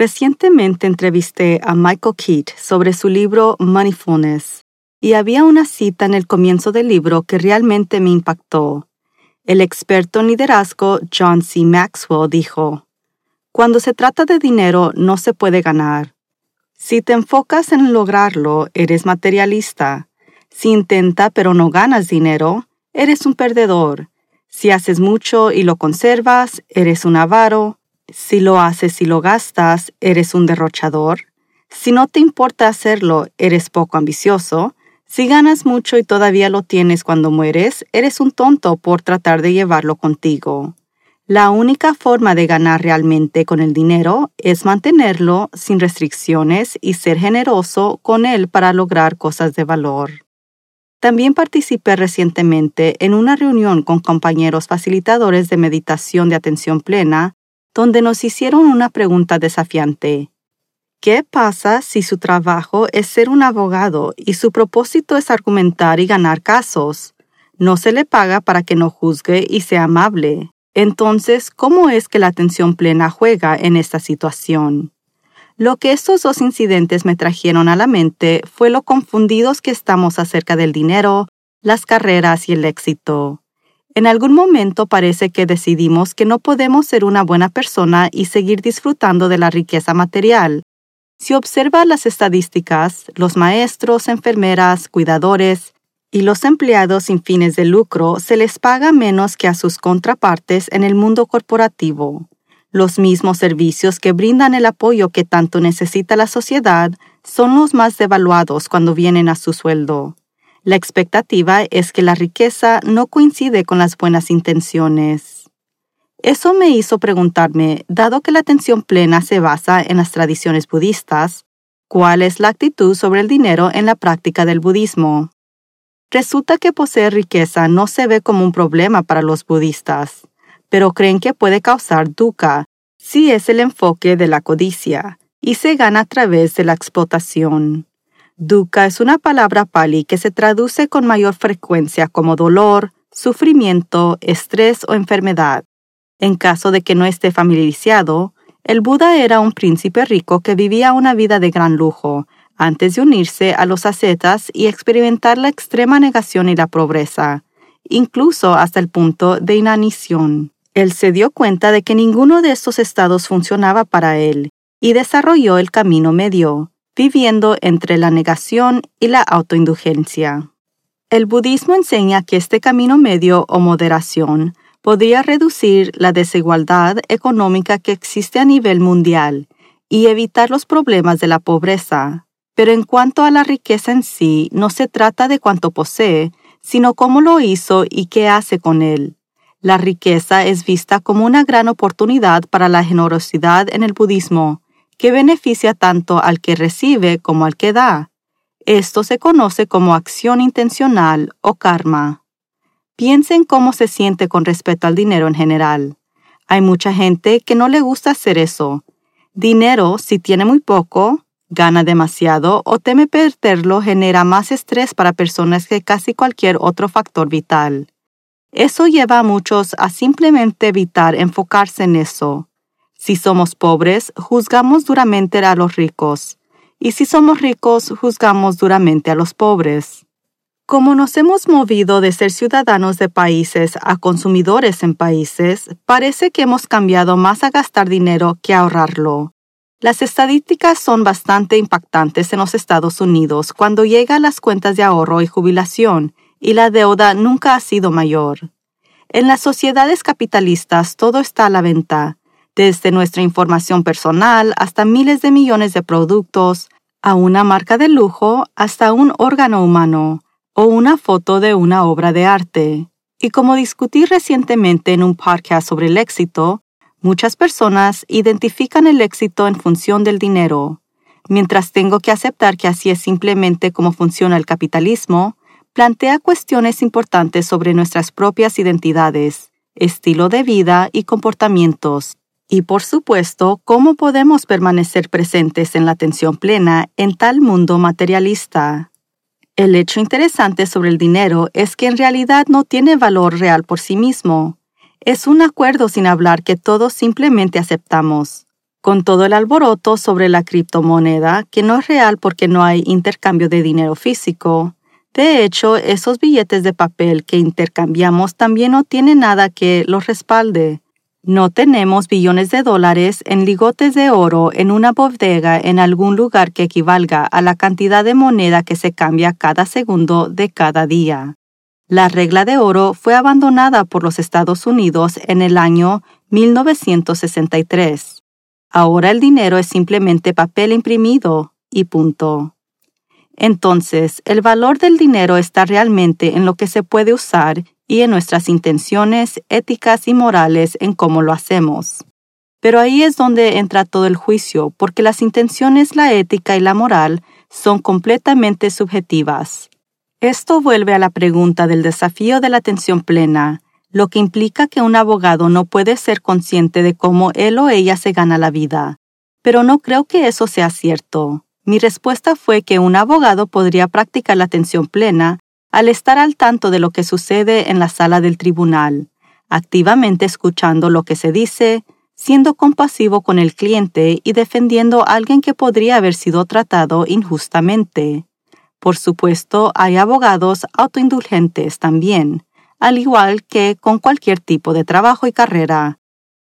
Recientemente entrevisté a Michael Keat sobre su libro Moneyfulness y había una cita en el comienzo del libro que realmente me impactó. El experto en liderazgo John C. Maxwell dijo, Cuando se trata de dinero no se puede ganar. Si te enfocas en lograrlo, eres materialista. Si intenta pero no ganas dinero, eres un perdedor. Si haces mucho y lo conservas, eres un avaro. Si lo haces y lo gastas, eres un derrochador. Si no te importa hacerlo, eres poco ambicioso. Si ganas mucho y todavía lo tienes cuando mueres, eres un tonto por tratar de llevarlo contigo. La única forma de ganar realmente con el dinero es mantenerlo sin restricciones y ser generoso con él para lograr cosas de valor. También participé recientemente en una reunión con compañeros facilitadores de meditación de atención plena donde nos hicieron una pregunta desafiante. ¿Qué pasa si su trabajo es ser un abogado y su propósito es argumentar y ganar casos? No se le paga para que no juzgue y sea amable. Entonces, ¿cómo es que la atención plena juega en esta situación? Lo que estos dos incidentes me trajeron a la mente fue lo confundidos que estamos acerca del dinero, las carreras y el éxito. En algún momento parece que decidimos que no podemos ser una buena persona y seguir disfrutando de la riqueza material. Si observa las estadísticas, los maestros, enfermeras, cuidadores y los empleados sin fines de lucro se les paga menos que a sus contrapartes en el mundo corporativo. Los mismos servicios que brindan el apoyo que tanto necesita la sociedad son los más devaluados cuando vienen a su sueldo. La expectativa es que la riqueza no coincide con las buenas intenciones. Eso me hizo preguntarme, dado que la atención plena se basa en las tradiciones budistas, ¿cuál es la actitud sobre el dinero en la práctica del budismo? Resulta que poseer riqueza no se ve como un problema para los budistas, pero creen que puede causar dukkha si es el enfoque de la codicia y se gana a través de la explotación. Dukkha es una palabra pali que se traduce con mayor frecuencia como dolor, sufrimiento, estrés o enfermedad. En caso de que no esté familiarizado, el Buda era un príncipe rico que vivía una vida de gran lujo, antes de unirse a los ascetas y experimentar la extrema negación y la pobreza, incluso hasta el punto de inanición. Él se dio cuenta de que ninguno de estos estados funcionaba para él y desarrolló el camino medio, viviendo entre la negación y la autoindulgencia. El budismo enseña que este camino medio o moderación podría reducir la desigualdad económica que existe a nivel mundial y evitar los problemas de la pobreza. Pero en cuanto a la riqueza en sí, no se trata de cuánto posee, sino cómo lo hizo y qué hace con él. La riqueza es vista como una gran oportunidad para la generosidad en el budismo, que beneficia tanto al que recibe como al que da. Esto se conoce como acción intencional o karma. Piensen cómo se siente con respecto al dinero en general. Hay mucha gente que no le gusta hacer eso. Dinero, si tiene muy poco, gana demasiado o teme perderlo, genera más estrés para personas que casi cualquier otro factor vital. Eso lleva a muchos a simplemente evitar enfocarse en eso. Si somos pobres, juzgamos duramente a los ricos, y si somos ricos, juzgamos duramente a los pobres. Como nos hemos movido de ser ciudadanos de países a consumidores en países, parece que hemos cambiado más a gastar dinero que a ahorrarlo. Las estadísticas son bastante impactantes en los Estados Unidos cuando llega a las cuentas de ahorro y jubilación, y la deuda nunca ha sido mayor. En las sociedades capitalistas todo está a la venta, desde nuestra información personal hasta miles de millones de productos, a una marca de lujo hasta un órgano humano o una foto de una obra de arte. Y como discutí recientemente en un podcast sobre el éxito, muchas personas identifican el éxito en función del dinero. Mientras tengo que aceptar que así es simplemente como funciona el capitalismo, plantea cuestiones importantes sobre nuestras propias identidades, estilo de vida y comportamientos, y por supuesto, cómo podemos permanecer presentes en la atención plena en tal mundo materialista. El hecho interesante sobre el dinero es que en realidad no tiene valor real por sí mismo. Es un acuerdo sin hablar que todos simplemente aceptamos. Con todo el alboroto sobre la criptomoneda, que no es real porque no hay intercambio de dinero físico, de hecho, esos billetes de papel que intercambiamos también no tienen nada que los respalde. No tenemos billones de dólares en ligotes de oro en una bodega en algún lugar que equivalga a la cantidad de moneda que se cambia cada segundo de cada día. La regla de oro fue abandonada por los Estados Unidos en el año 1963. Ahora el dinero es simplemente papel imprimido y punto. Entonces, el valor del dinero está realmente en lo que se puede usar y en nuestras intenciones éticas y morales en cómo lo hacemos. Pero ahí es donde entra todo el juicio, porque las intenciones, la ética y la moral son completamente subjetivas. Esto vuelve a la pregunta del desafío de la atención plena, lo que implica que un abogado no puede ser consciente de cómo él o ella se gana la vida. Pero no creo que eso sea cierto. Mi respuesta fue que un abogado podría practicar la atención plena al estar al tanto de lo que sucede en la sala del tribunal, activamente escuchando lo que se dice, siendo compasivo con el cliente y defendiendo a alguien que podría haber sido tratado injustamente. Por supuesto, hay abogados autoindulgentes también, al igual que con cualquier tipo de trabajo y carrera.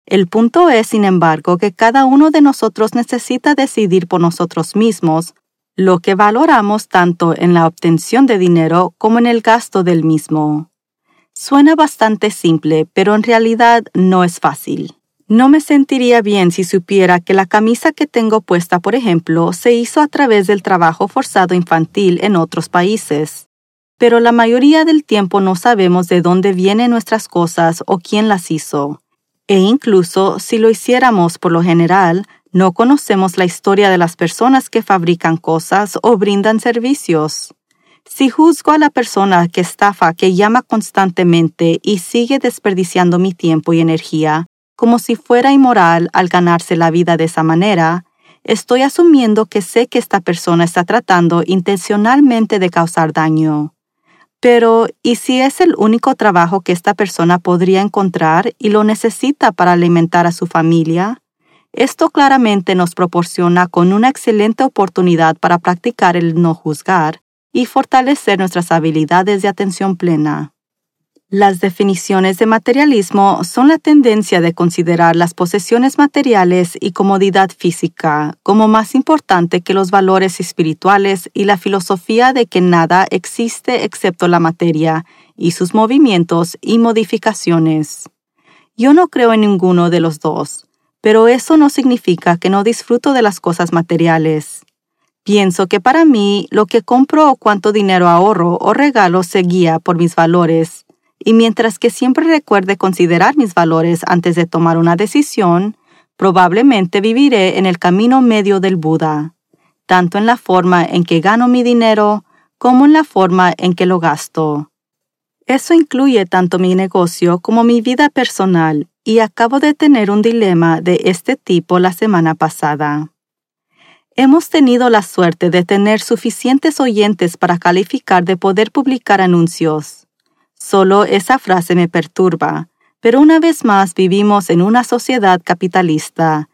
El punto es, sin embargo, que cada uno de nosotros necesita decidir por nosotros mismos lo que valoramos tanto en la obtención de dinero como en el gasto del mismo. Suena bastante simple, pero en realidad no es fácil. No me sentiría bien si supiera que la camisa que tengo puesta, por ejemplo, se hizo a través del trabajo forzado infantil en otros países. Pero la mayoría del tiempo no sabemos de dónde vienen nuestras cosas o quién las hizo. E incluso si lo hiciéramos por lo general, no conocemos la historia de las personas que fabrican cosas o brindan servicios. Si juzgo a la persona que estafa, que llama constantemente y sigue desperdiciando mi tiempo y energía, como si fuera inmoral al ganarse la vida de esa manera, estoy asumiendo que sé que esta persona está tratando intencionalmente de causar daño. Pero, ¿y si es el único trabajo que esta persona podría encontrar y lo necesita para alimentar a su familia? Esto claramente nos proporciona con una excelente oportunidad para practicar el no juzgar y fortalecer nuestras habilidades de atención plena. Las definiciones de materialismo son la tendencia de considerar las posesiones materiales y comodidad física como más importante que los valores espirituales y la filosofía de que nada existe excepto la materia y sus movimientos y modificaciones. Yo no creo en ninguno de los dos pero eso no significa que no disfruto de las cosas materiales. Pienso que para mí lo que compro o cuánto dinero ahorro o regalo se guía por mis valores, y mientras que siempre recuerde considerar mis valores antes de tomar una decisión, probablemente viviré en el camino medio del Buda, tanto en la forma en que gano mi dinero como en la forma en que lo gasto. Eso incluye tanto mi negocio como mi vida personal y acabo de tener un dilema de este tipo la semana pasada. Hemos tenido la suerte de tener suficientes oyentes para calificar de poder publicar anuncios. Solo esa frase me perturba, pero una vez más vivimos en una sociedad capitalista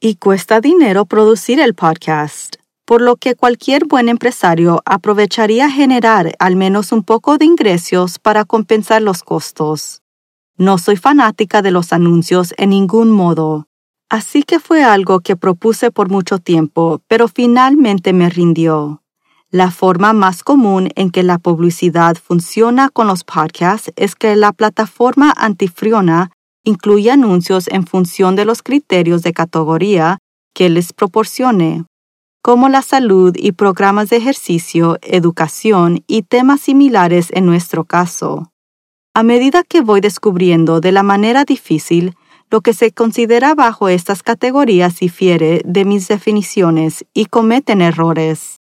y cuesta dinero producir el podcast, por lo que cualquier buen empresario aprovecharía generar al menos un poco de ingresos para compensar los costos. No soy fanática de los anuncios en ningún modo, Así que fue algo que propuse por mucho tiempo, pero finalmente me rindió. La forma más común en que la publicidad funciona con los podcasts es que la plataforma antifriona incluye anuncios en función de los criterios de categoría que les proporcione, como la salud y programas de ejercicio, educación y temas similares en nuestro caso. A medida que voy descubriendo de la manera difícil lo que se considera bajo estas categorías difiere de mis definiciones y cometen errores.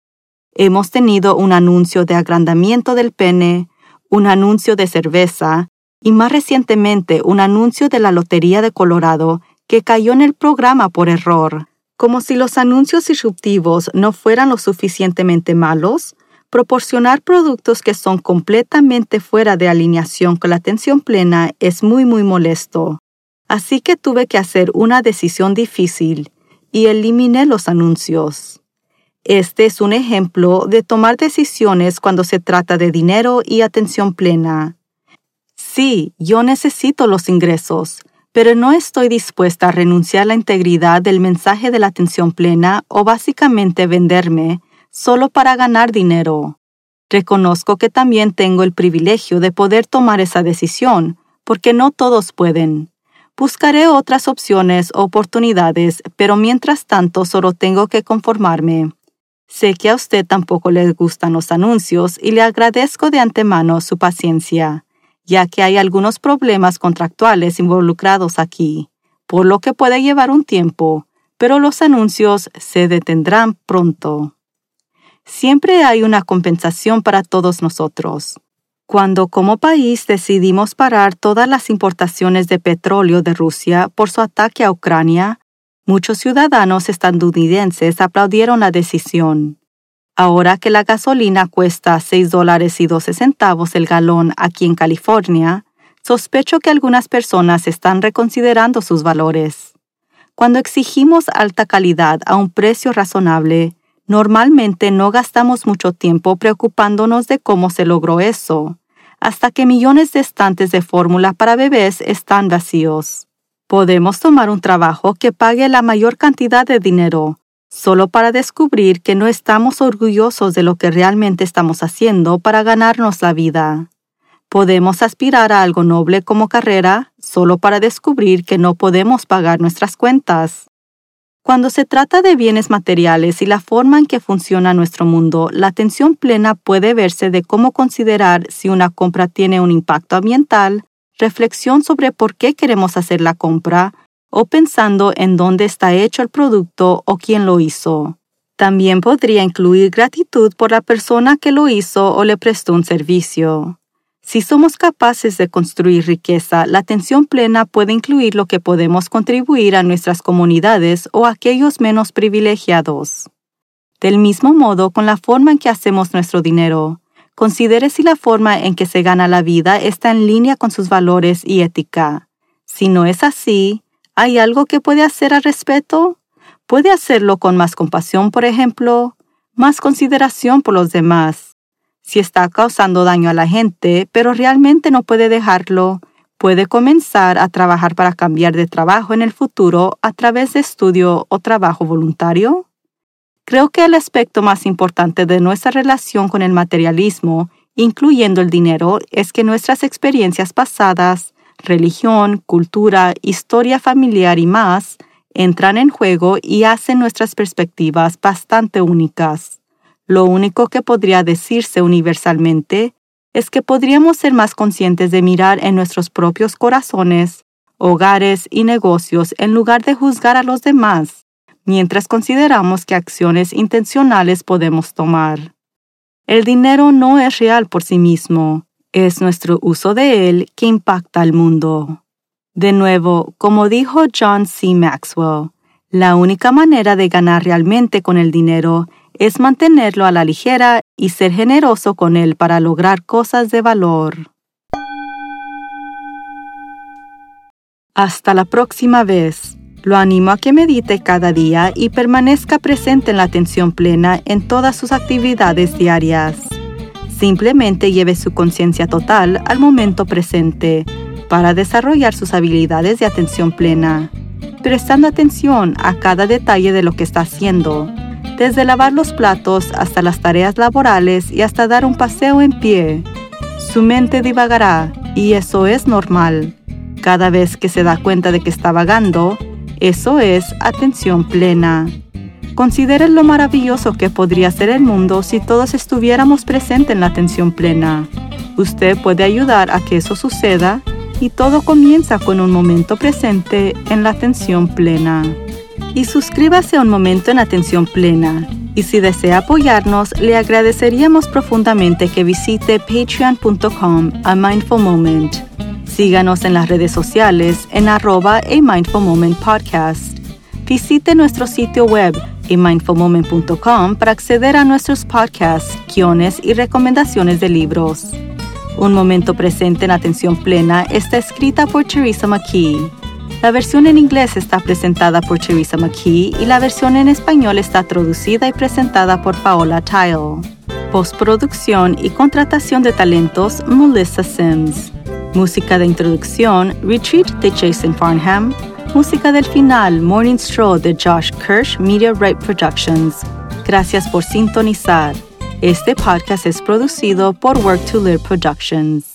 Hemos tenido un anuncio de agrandamiento del pene, un anuncio de cerveza y más recientemente un anuncio de la Lotería de Colorado que cayó en el programa por error. Como si los anuncios disruptivos no fueran lo suficientemente malos, proporcionar productos que son completamente fuera de alineación con la atención plena es muy muy molesto. Así que tuve que hacer una decisión difícil y eliminé los anuncios. Este es un ejemplo de tomar decisiones cuando se trata de dinero y atención plena. Sí, yo necesito los ingresos, pero no estoy dispuesta a renunciar a la integridad del mensaje de la atención plena o básicamente venderme solo para ganar dinero. Reconozco que también tengo el privilegio de poder tomar esa decisión, porque no todos pueden. Buscaré otras opciones o oportunidades, pero mientras tanto solo tengo que conformarme. Sé que a usted tampoco le gustan los anuncios y le agradezco de antemano su paciencia, ya que hay algunos problemas contractuales involucrados aquí, por lo que puede llevar un tiempo, pero los anuncios se detendrán pronto. Siempre hay una compensación para todos nosotros. Cuando como país decidimos parar todas las importaciones de petróleo de Rusia por su ataque a Ucrania, Muchos ciudadanos estadounidenses aplaudieron la decisión. Ahora que la gasolina cuesta 6 dólares y 12 centavos el galón aquí en California, sospecho que algunas personas están reconsiderando sus valores. Cuando exigimos alta calidad a un precio razonable, normalmente no gastamos mucho tiempo preocupándonos de cómo se logró eso, hasta que millones de estantes de fórmula para bebés están vacíos. Podemos tomar un trabajo que pague la mayor cantidad de dinero, solo para descubrir que no estamos orgullosos de lo que realmente estamos haciendo para ganarnos la vida. Podemos aspirar a algo noble como carrera, solo para descubrir que no podemos pagar nuestras cuentas. Cuando se trata de bienes materiales y la forma en que funciona nuestro mundo, la atención plena puede verse de cómo considerar si una compra tiene un impacto ambiental, reflexión sobre por qué queremos hacer la compra o pensando en dónde está hecho el producto o quién lo hizo. También podría incluir gratitud por la persona que lo hizo o le prestó un servicio. Si somos capaces de construir riqueza, la atención plena puede incluir lo que podemos contribuir a nuestras comunidades o a aquellos menos privilegiados. Del mismo modo, con la forma en que hacemos nuestro dinero, Considere si la forma en que se gana la vida está en línea con sus valores y ética. Si no es así, ¿hay algo que puede hacer al respecto? Puede hacerlo con más compasión, por ejemplo, más consideración por los demás. Si está causando daño a la gente, pero realmente no puede dejarlo, puede comenzar a trabajar para cambiar de trabajo en el futuro a través de estudio o trabajo voluntario. Creo que el aspecto más importante de nuestra relación con el materialismo, incluyendo el dinero, es que nuestras experiencias pasadas, religión, cultura, historia familiar y más, entran en juego y hacen nuestras perspectivas bastante únicas. Lo único que podría decirse universalmente es que podríamos ser más conscientes de mirar en nuestros propios corazones, hogares y negocios en lugar de juzgar a los demás mientras consideramos qué acciones intencionales podemos tomar. El dinero no es real por sí mismo, es nuestro uso de él que impacta al mundo. De nuevo, como dijo John C. Maxwell, la única manera de ganar realmente con el dinero es mantenerlo a la ligera y ser generoso con él para lograr cosas de valor. Hasta la próxima vez. Lo animo a que medite cada día y permanezca presente en la atención plena en todas sus actividades diarias. Simplemente lleve su conciencia total al momento presente para desarrollar sus habilidades de atención plena. prestando atención a cada detalle de lo que está haciendo, desde lavar los platos hasta las tareas laborales y hasta dar un paseo en pie. Su mente divagará y eso es normal. Cada vez que se da cuenta de que está vagando, eso es atención plena. Consideren lo maravilloso que podría ser el mundo si todos estuviéramos presentes en la atención plena. Usted puede ayudar a que eso suceda y todo comienza con un momento presente en la atención plena. Y suscríbase a un momento en atención plena. Y si desea apoyarnos, le agradeceríamos profundamente que visite patreon.com a Mindful Moment. Síganos en las redes sociales en arroba a Mindful Moment Podcast. Visite nuestro sitio web mindfulmoment.com para acceder a nuestros podcasts, guiones y recomendaciones de libros. Un momento presente en atención plena está escrita por Teresa McKee. La versión en inglés está presentada por Teresa McKee y la versión en español está traducida y presentada por Paola Tile. Postproducción y contratación de talentos Melissa Sims. Música de introducción Retreat de Jason Farnham. Música del final Morning Stroll de Josh Kirsch Media Right Productions. Gracias por sintonizar. Este podcast es producido por Work to Live Productions.